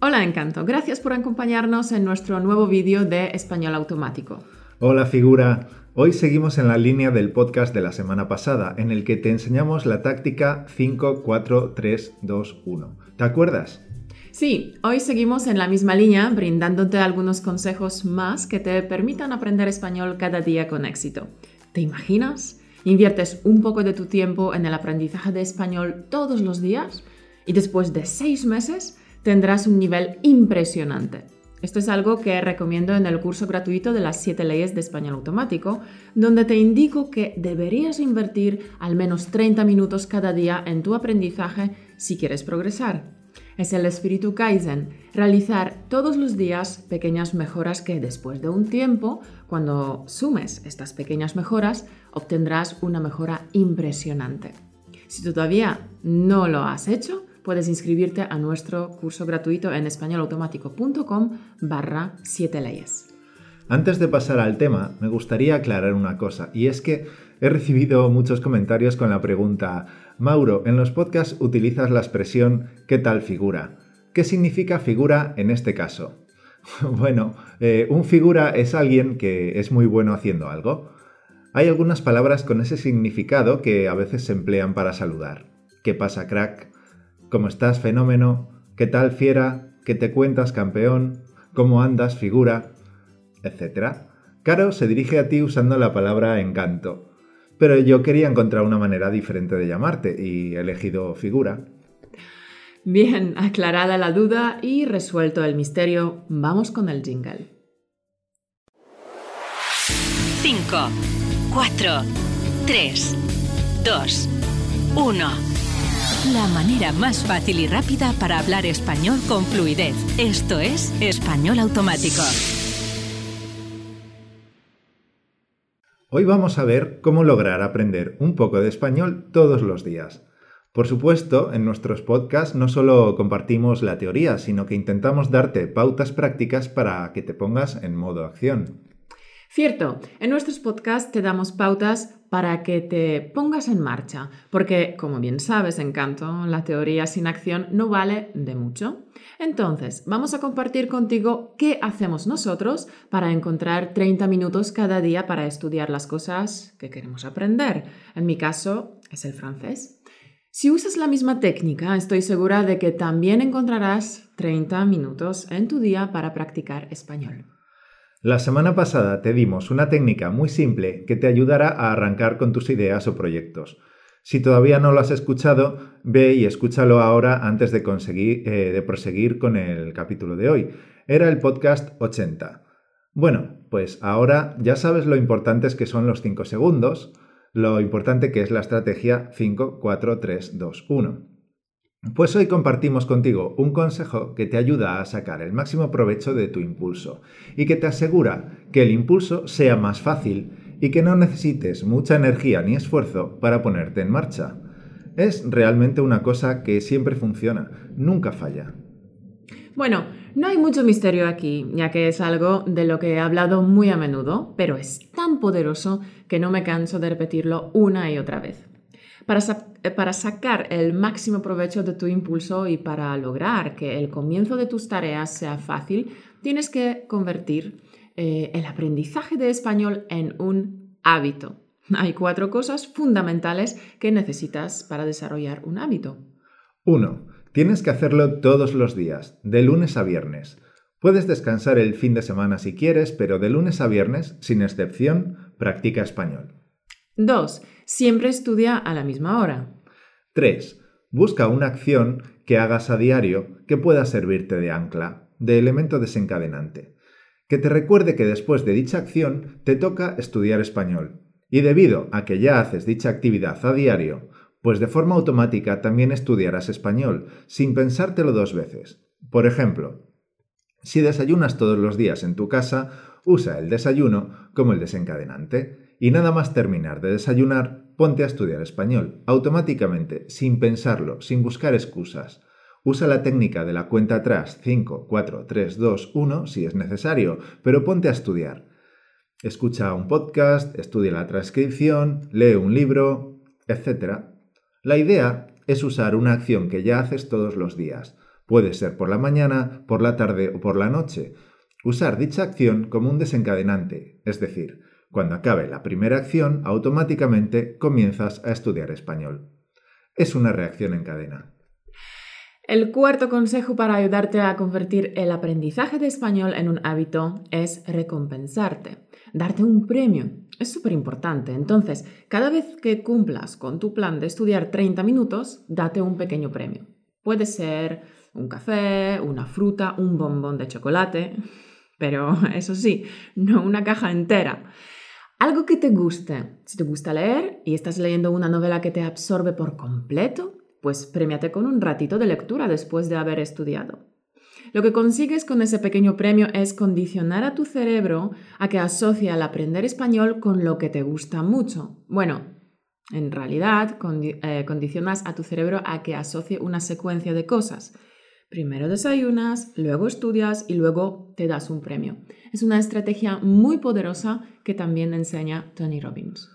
Hola Encanto, gracias por acompañarnos en nuestro nuevo vídeo de Español Automático. Hola figura, hoy seguimos en la línea del podcast de la semana pasada, en el que te enseñamos la táctica 5, 4, 3, 2, 1. ¿Te acuerdas? Sí, hoy seguimos en la misma línea, brindándote algunos consejos más que te permitan aprender español cada día con éxito. ¿Te imaginas? Inviertes un poco de tu tiempo en el aprendizaje de español todos los días y después de seis meses tendrás un nivel impresionante. Esto es algo que recomiendo en el curso gratuito de las 7 leyes de español automático, donde te indico que deberías invertir al menos 30 minutos cada día en tu aprendizaje si quieres progresar. Es el espíritu Kaizen, realizar todos los días pequeñas mejoras que después de un tiempo, cuando sumes estas pequeñas mejoras, obtendrás una mejora impresionante. Si todavía no lo has hecho, puedes inscribirte a nuestro curso gratuito en españolautomático.com barra 7 leyes. Antes de pasar al tema, me gustaría aclarar una cosa, y es que he recibido muchos comentarios con la pregunta Mauro, en los podcasts utilizas la expresión ¿qué tal figura? ¿Qué significa figura en este caso? bueno, eh, un figura es alguien que es muy bueno haciendo algo. Hay algunas palabras con ese significado que a veces se emplean para saludar. ¿Qué pasa, crack? ¿Cómo estás, fenómeno? ¿Qué tal, fiera? ¿Qué te cuentas, campeón? ¿Cómo andas, figura? Etcétera. Caro se dirige a ti usando la palabra encanto. Pero yo quería encontrar una manera diferente de llamarte y he elegido figura. Bien, aclarada la duda y resuelto el misterio, vamos con el jingle. 5, 4, 3, 2, 1. La manera más fácil y rápida para hablar español con fluidez. Esto es Español Automático. Hoy vamos a ver cómo lograr aprender un poco de español todos los días. Por supuesto, en nuestros podcasts no solo compartimos la teoría, sino que intentamos darte pautas prácticas para que te pongas en modo acción. Cierto, en nuestros podcasts te damos pautas para que te pongas en marcha, porque como bien sabes, Encanto, la teoría sin acción no vale de mucho. Entonces, vamos a compartir contigo qué hacemos nosotros para encontrar 30 minutos cada día para estudiar las cosas que queremos aprender. En mi caso, es el francés. Si usas la misma técnica, estoy segura de que también encontrarás 30 minutos en tu día para practicar español. La semana pasada te dimos una técnica muy simple que te ayudará a arrancar con tus ideas o proyectos. Si todavía no lo has escuchado, ve y escúchalo ahora antes de, conseguir, eh, de proseguir con el capítulo de hoy. Era el podcast 80. Bueno, pues ahora ya sabes lo importantes que son los 5 segundos, lo importante que es la estrategia 5, 4, 3, 2, 1. Pues hoy compartimos contigo un consejo que te ayuda a sacar el máximo provecho de tu impulso y que te asegura que el impulso sea más fácil y que no necesites mucha energía ni esfuerzo para ponerte en marcha. Es realmente una cosa que siempre funciona, nunca falla. Bueno, no hay mucho misterio aquí, ya que es algo de lo que he hablado muy a menudo, pero es tan poderoso que no me canso de repetirlo una y otra vez. Eh, para, sacar el máximo provecho de tu impulso y para lograr que el comienzo de tus tareas sea fácil, tienes que convertir eh, el aprendizaje de español en un hábito. Hay cuatro cosas fundamentales que necesitas para desarrollar un hábito. 1. Tienes que hacerlo todos los días, de lunes a viernes. Puedes descansar el fin de semana si quieres, pero de lunes a viernes, sin excepción, practica español. 2. Siempre estudia a la misma hora. 3. Busca una acción que hagas a diario que pueda servirte de ancla, de elemento desencadenante. Que te recuerde que después de dicha acción te toca estudiar español. Y debido a que ya haces dicha actividad a diario, pues de forma automática también estudiarás español, sin pensártelo dos veces. Por ejemplo, si desayunas todos los días en tu casa, usa el desayuno como el desencadenante y nada más terminar de desayunar, ponte a estudiar español, automáticamente, sin pensarlo, sin buscar excusas. Usa la técnica de la cuenta atrás 5, 4, 3, 2, 1 si es necesario, pero ponte a estudiar. Escucha un podcast, estudia la transcripción, lee un libro, etc. La idea es usar una acción que ya haces todos los días, Puede ser por la mañana, por la tarde o por la noche. Usar dicha acción como un desencadenante, es decir, cuando acabe la primera acción, automáticamente comienzas a estudiar español. Es una reacción en cadena. El cuarto consejo para ayudarte a convertir el aprendizaje de español en un hábito es recompensarte, darte un premio. Es súper importante. Entonces, cada vez que cumplas con tu plan de estudiar 30 minutos, date un pequeño premio. Puede ser un café, una fruta, un bombón de chocolate, pero eso sí, no una caja entera. Algo que te guste. Si te gusta leer y estás leyendo una novela que te absorbe por completo, pues premiate con un ratito de lectura después de haber estudiado. Lo que consigues con ese pequeño premio es condicionar a tu cerebro a que asocie al aprender español con lo que te gusta mucho. Bueno, en realidad eh, condicionas a tu cerebro a que asocie una secuencia de cosas. Primero desayunas, luego estudias y luego te das un premio. Es una estrategia muy poderosa que también enseña Tony Robbins.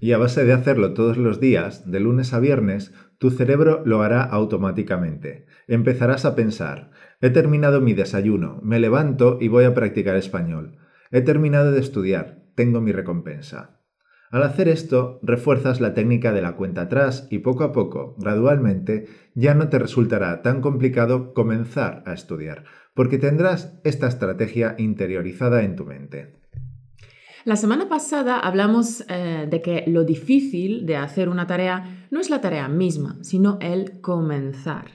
Y a base de hacerlo todos los días, de lunes a viernes, tu cerebro lo hará automáticamente. Empezarás a pensar, he terminado mi desayuno, me levanto y voy a practicar español. He terminado de estudiar, tengo mi recompensa. Al hacer esto, refuerzas la técnica de la cuenta atrás y poco a poco, gradualmente, ya no te resultará tan complicado comenzar a estudiar, porque tendrás esta estrategia interiorizada en tu mente. La semana pasada hablamos eh, de que lo difícil de hacer una tarea no es la tarea misma, sino el comenzar.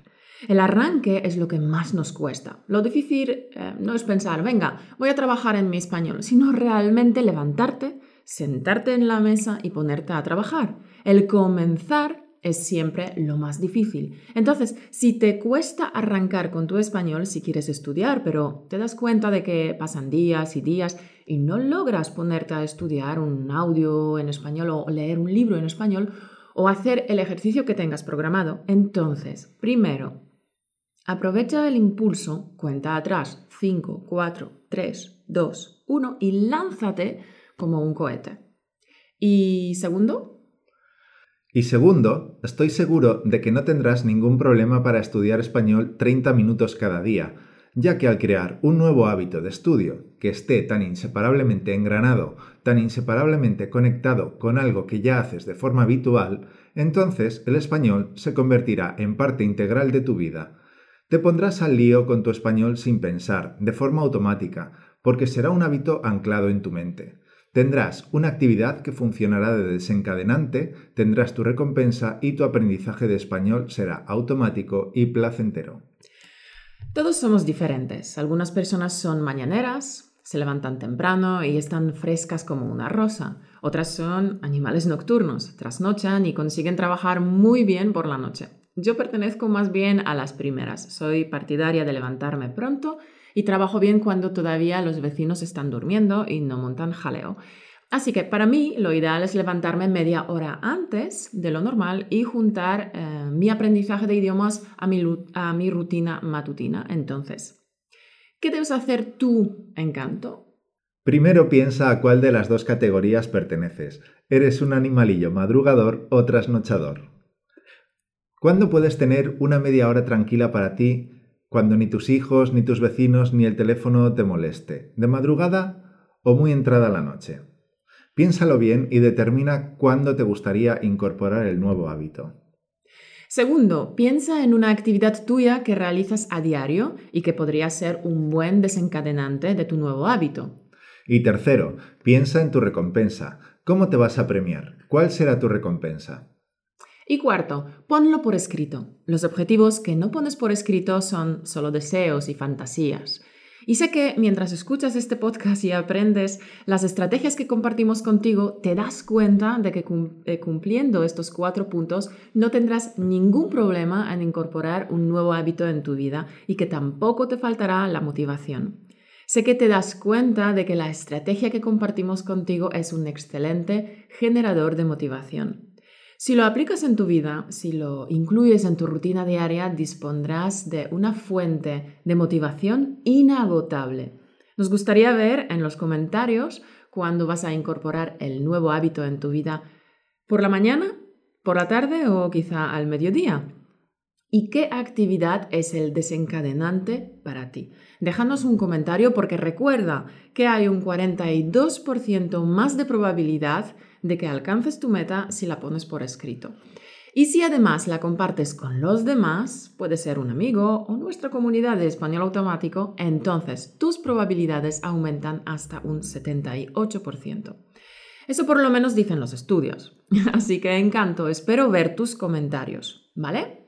El arranque es lo que más nos cuesta. Lo difícil eh, no es pensar, venga, voy a trabajar en mi español, sino realmente levantarte, sentarte en la mesa y ponerte a trabajar. El comenzar es siempre lo más difícil. Entonces, si te cuesta arrancar con tu español si quieres estudiar, pero te das cuenta de que pasan días y días y no logras ponerte a estudiar un audio en español o leer un libro en español o hacer el ejercicio que tengas programado, entonces, primero, aprovecha el impulso, cuenta atrás, 5, 4, 3, 2, 1 y lánzate como un cohete. Y segundo, y segundo, estoy seguro de que no tendrás ningún problema para estudiar español 30 minutos cada día, ya que al crear un nuevo hábito de estudio que esté tan inseparablemente engranado, tan inseparablemente conectado con algo que ya haces de forma habitual, entonces el español se convertirá en parte integral de tu vida. Te pondrás al lío con tu español sin pensar, de forma automática, porque será un hábito anclado en tu mente. Tendrás una actividad que funcionará de desencadenante, tendrás tu recompensa y tu aprendizaje de español será automático y placentero. Todos somos diferentes. Algunas personas son mañaneras, se levantan temprano y están frescas como una rosa. Otras son animales nocturnos, trasnochan y consiguen trabajar muy bien por la noche. Yo pertenezco más bien a las primeras. Soy partidaria de levantarme pronto y trabajo bien cuando todavía los vecinos están durmiendo y no montan jaleo. Así que para mí lo ideal es levantarme media hora antes de lo normal y juntar eh, mi aprendizaje de idiomas a mi, a mi rutina matutina. Entonces, ¿qué debes hacer tú, encanto? Primero piensa a cuál de las dos categorías perteneces. ¿Eres un animalillo madrugador o trasnochador? ¿Cuándo puedes tener una media hora tranquila para ti cuando ni tus hijos, ni tus vecinos, ni el teléfono te moleste, de madrugada o muy entrada la noche. Piénsalo bien y determina cuándo te gustaría incorporar el nuevo hábito. Segundo, piensa en una actividad tuya que realizas a diario y que podría ser un buen desencadenante de tu nuevo hábito. Y tercero, piensa en tu recompensa. ¿Cómo te vas a premiar? ¿Cuál será tu recompensa? Y cuarto, ponlo por escrito. Los objetivos que no pones por escrito son solo deseos y fantasías. Y sé que mientras escuchas este podcast y aprendes las estrategias que compartimos contigo, te das cuenta de que eh, cumpliendo estos cuatro puntos no tendrás ningún problema en incorporar un nuevo hábito en tu vida y que tampoco te faltará la motivación. Sé que te das cuenta de que la estrategia que compartimos contigo es un excelente generador de motivación. Si lo aplicas en tu vida, si lo incluyes en tu rutina diaria, dispondrás de una fuente de motivación inagotable. Nos gustaría ver en los comentarios cuándo vas a incorporar el nuevo hábito en tu vida. ¿Por la mañana? ¿Por la tarde o quizá al mediodía? ¿Y qué actividad es el desencadenante para ti? Déjanos un comentario porque recuerda que hay un 42% más de probabilidad de que alcances tu meta si la pones por escrito. Y si además la compartes con los demás, puede ser un amigo o nuestra comunidad de español automático, entonces tus probabilidades aumentan hasta un 78%. Eso por lo menos dicen los estudios. Así que encanto, espero ver tus comentarios, ¿vale?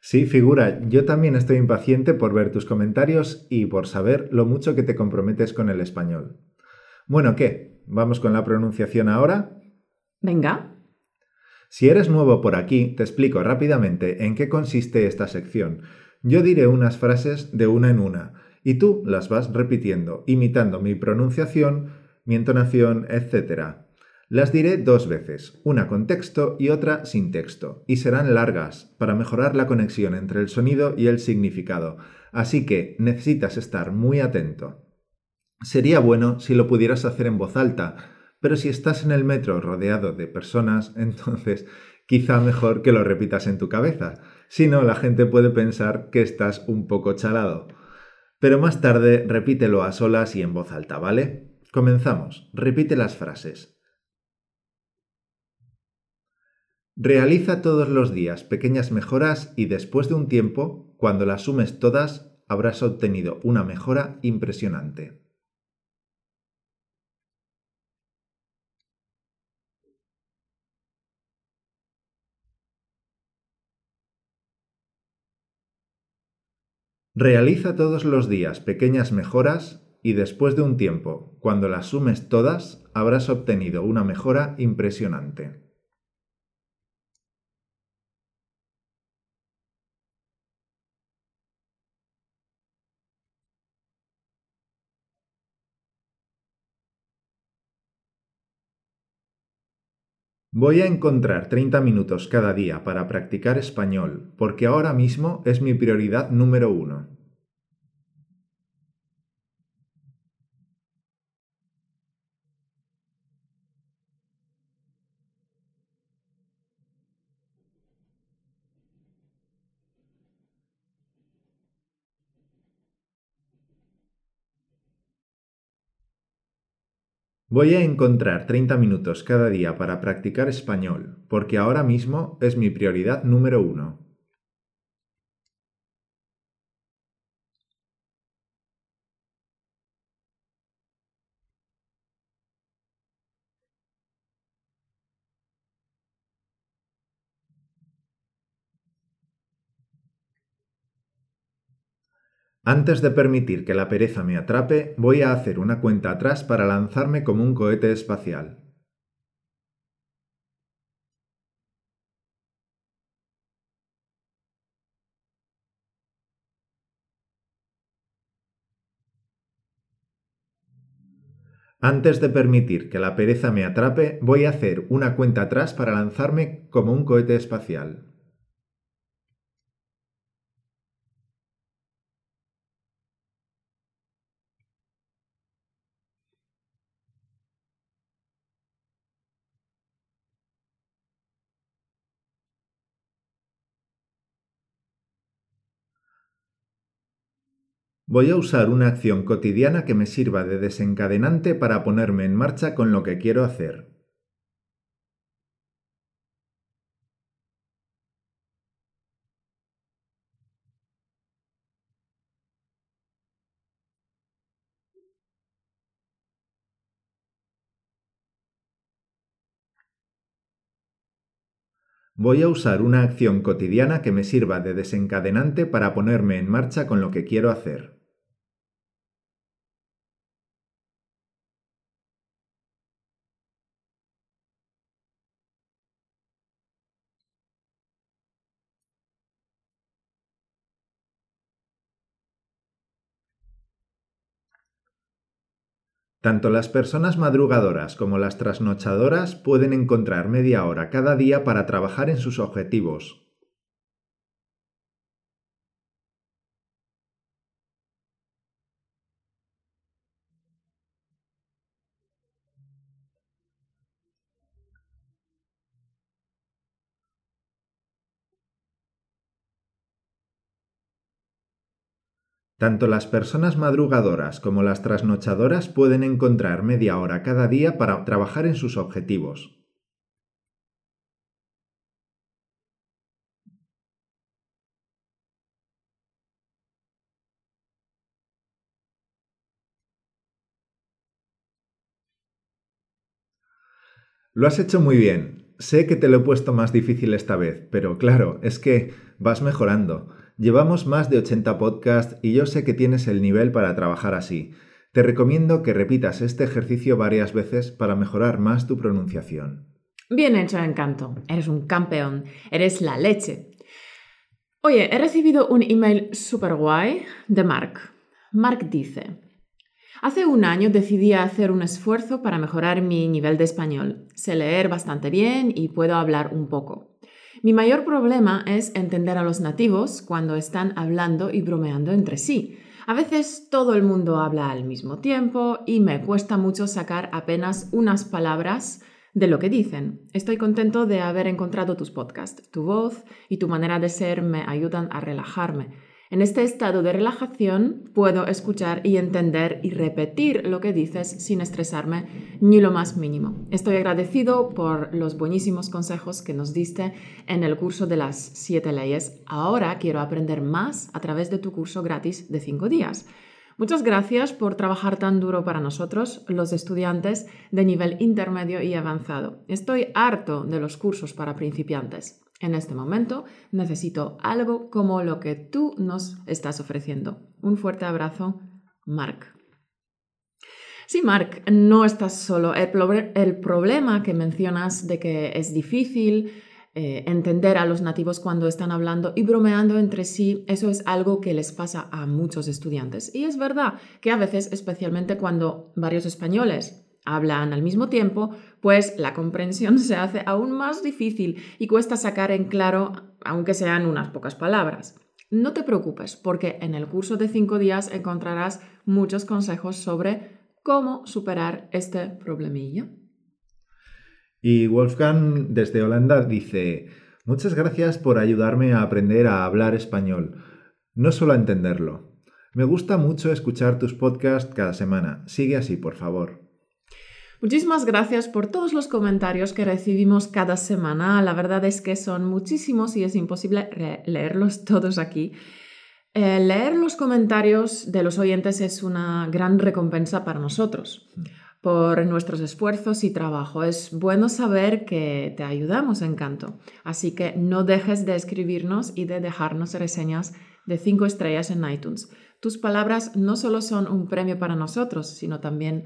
Sí, figura, yo también estoy impaciente por ver tus comentarios y por saber lo mucho que te comprometes con el español. Bueno, ¿qué? ¿Vamos con la pronunciación ahora? Venga. Si eres nuevo por aquí, te explico rápidamente en qué consiste esta sección. Yo diré unas frases de una en una y tú las vas repitiendo, imitando mi pronunciación, mi entonación, etc. Las diré dos veces, una con texto y otra sin texto, y serán largas para mejorar la conexión entre el sonido y el significado, así que necesitas estar muy atento. Sería bueno si lo pudieras hacer en voz alta, pero si estás en el metro rodeado de personas, entonces quizá mejor que lo repitas en tu cabeza, si no la gente puede pensar que estás un poco chalado. Pero más tarde repítelo a solas y en voz alta, ¿vale? Comenzamos. Repite las frases. Realiza todos los días pequeñas mejoras y después de un tiempo, cuando las sumes todas, habrás obtenido una mejora impresionante. Realiza todos los días pequeñas mejoras y después de un tiempo, cuando las sumes todas, habrás obtenido una mejora impresionante. Voy a encontrar 30 minutos cada día para practicar español, porque ahora mismo es mi prioridad número uno. Voy a encontrar 30 minutos cada día para practicar español, porque ahora mismo es mi prioridad número uno. Antes de permitir que la pereza me atrape, voy a hacer una cuenta atrás para lanzarme como un cohete espacial. Antes de permitir que la pereza me atrape, voy a hacer una cuenta atrás para lanzarme como un cohete espacial. Voy a usar una acción cotidiana que me sirva de desencadenante para ponerme en marcha con lo que quiero hacer. Voy a usar una acción cotidiana que me sirva de desencadenante para ponerme en marcha con lo que quiero hacer. Tanto las personas madrugadoras como las trasnochadoras pueden encontrar media hora cada día para trabajar en sus objetivos. Tanto las personas madrugadoras como las trasnochadoras pueden encontrar media hora cada día para trabajar en sus objetivos. Lo has hecho muy bien. Sé que te lo he puesto más difícil esta vez, pero claro, es que vas mejorando. Llevamos más de 80 podcasts y yo sé que tienes el nivel para trabajar así. Te recomiendo que repitas este ejercicio varias veces para mejorar más tu pronunciación. Bien hecho, Encanto. Eres un campeón. Eres la leche. Oye, he recibido un email super guay de Mark. Mark dice, Hace un año decidí hacer un esfuerzo para mejorar mi nivel de español. Sé leer bastante bien y puedo hablar un poco. Mi mayor problema es entender a los nativos cuando están hablando y bromeando entre sí. A veces todo el mundo habla al mismo tiempo y me cuesta mucho sacar apenas unas palabras de lo que dicen. Estoy contento de haber encontrado tus podcasts. Tu voz y tu manera de ser me ayudan a relajarme. En este estado de relajación puedo escuchar y entender y repetir lo que dices sin estresarme ni lo más mínimo. Estoy agradecido por los buenísimos consejos que nos diste en el curso de las siete leyes. Ahora quiero aprender más a través de tu curso gratis de cinco días. Muchas gracias por trabajar tan duro para nosotros, los estudiantes de nivel intermedio y avanzado. Estoy harto de los cursos para principiantes. En este momento necesito algo como lo que tú nos estás ofreciendo. Un fuerte abrazo, Mark. Sí, Mark, no estás solo. El, problema que mencionas de que es difícil eh, entender a los nativos cuando están hablando y bromeando entre sí, eso es algo que les pasa a muchos estudiantes. Y es verdad que a veces, especialmente cuando varios españoles hablan al mismo tiempo, pues la comprensión se hace aún más difícil y cuesta sacar en claro, aunque sean unas pocas palabras. No te preocupes, porque en el curso de cinco días encontrarás muchos consejos sobre cómo superar este problemilla. Y Wolfgang desde Holanda dice, muchas gracias por ayudarme a aprender a hablar español, no solo a entenderlo. Me gusta mucho escuchar tus podcasts cada semana. Sigue así, por favor. Muchísimas gracias por todos los comentarios que recibimos cada semana. La verdad es que son muchísimos y es imposible leerlos todos aquí. Eh, leer los comentarios de los oyentes es una gran recompensa para nosotros por nuestros esfuerzos y trabajo. Es bueno saber que te ayudamos en canto. Así que no dejes de escribirnos y de dejarnos reseñas de 5 estrellas en iTunes. Tus palabras no solo son un premio para nosotros, sino también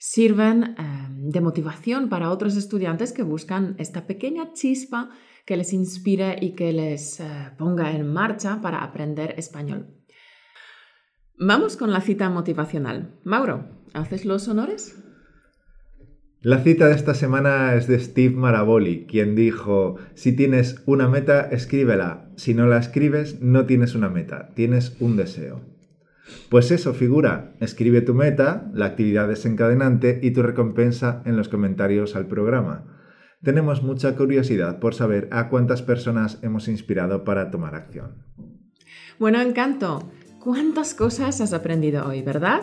sirven em, de motivación para otros estudiantes que buscan esta pequeña chispa que les inspire y que les eh, ponga en marcha para aprender español. Vamos con la cita motivacional. Mauro, ¿haces los honores? La cita de esta semana es de Steve Maraboli, quien dijo, si tienes una meta, escríbela. Si no la escribes, no tienes una meta, tienes un deseo. Pues eso, figura, escribe tu meta, la actividad desencadenante y tu recompensa en los comentarios al programa. Tenemos mucha curiosidad por saber a cuántas personas hemos inspirado para tomar acción. Bueno, encanto. ¿Cuántas cosas has aprendido hoy, verdad?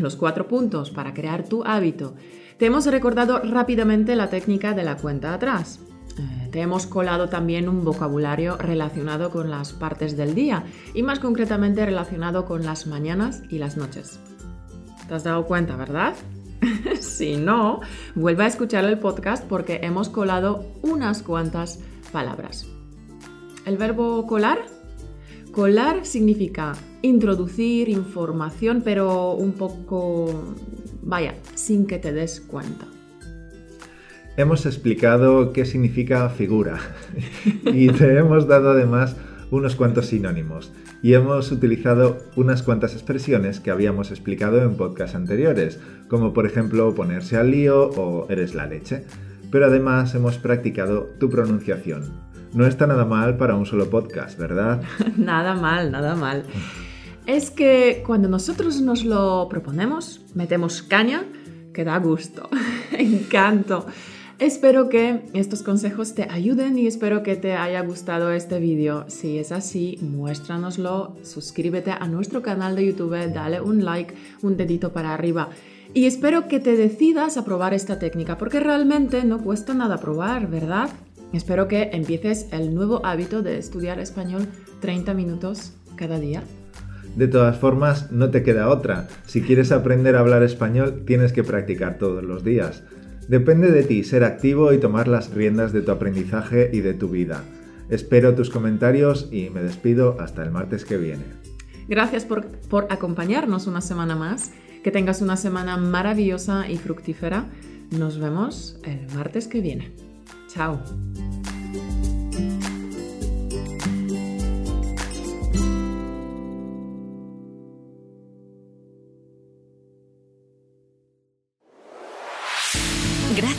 Los cuatro puntos para crear tu hábito. Te hemos recordado rápidamente la técnica de la cuenta atrás. Eh, te hemos colado también un vocabulario relacionado con las partes del día y más concretamente relacionado con las mañanas y las noches. ¿Te has dado cuenta, verdad? si no, vuelve a escuchar el podcast porque hemos colado unas cuantas palabras. ¿El verbo colar? Colar significa introducir información, pero un poco, vaya, sin que te des cuenta hemos explicado qué significa figura y te hemos dado además unos cuantos sinónimos y hemos utilizado unas cuantas expresiones que habíamos explicado en podcasts anteriores, como por ejemplo ponerse al lío o eres la leche. Pero además hemos practicado tu pronunciación. No está nada mal para un solo podcast, ¿verdad? nada mal, nada mal. Es que cuando nosotros nos lo proponemos, metemos caña, que da gusto, encanto. Espero que estos consejos te ayuden y espero que te haya gustado este vídeo. Si es así, muéstranoslo, suscríbete a nuestro canal de YouTube, dale un like, un dedito para arriba. Y espero que te decidas a probar esta técnica porque realmente no cuesta nada probar, ¿verdad? Espero que empieces el nuevo hábito de estudiar español 30 minutos cada día. De todas formas, no te queda otra. Si quieres aprender a hablar español, tienes que practicar todos los días. Depende de ti ser activo y tomar las riendas de tu aprendizaje y de tu vida. Espero tus comentarios y me despido hasta el martes que viene. Gracias por, por acompañarnos una semana más. Que tengas una semana maravillosa y fructífera. Nos vemos el martes que viene. Chao.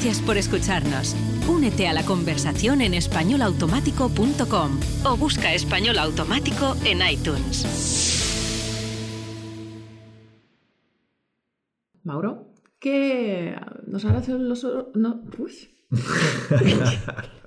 Gracias por escucharnos. Únete a la conversación en españolautomático.com o busca español automático en iTunes. Mauro, ¿qué nos hará hacer los... No, uy.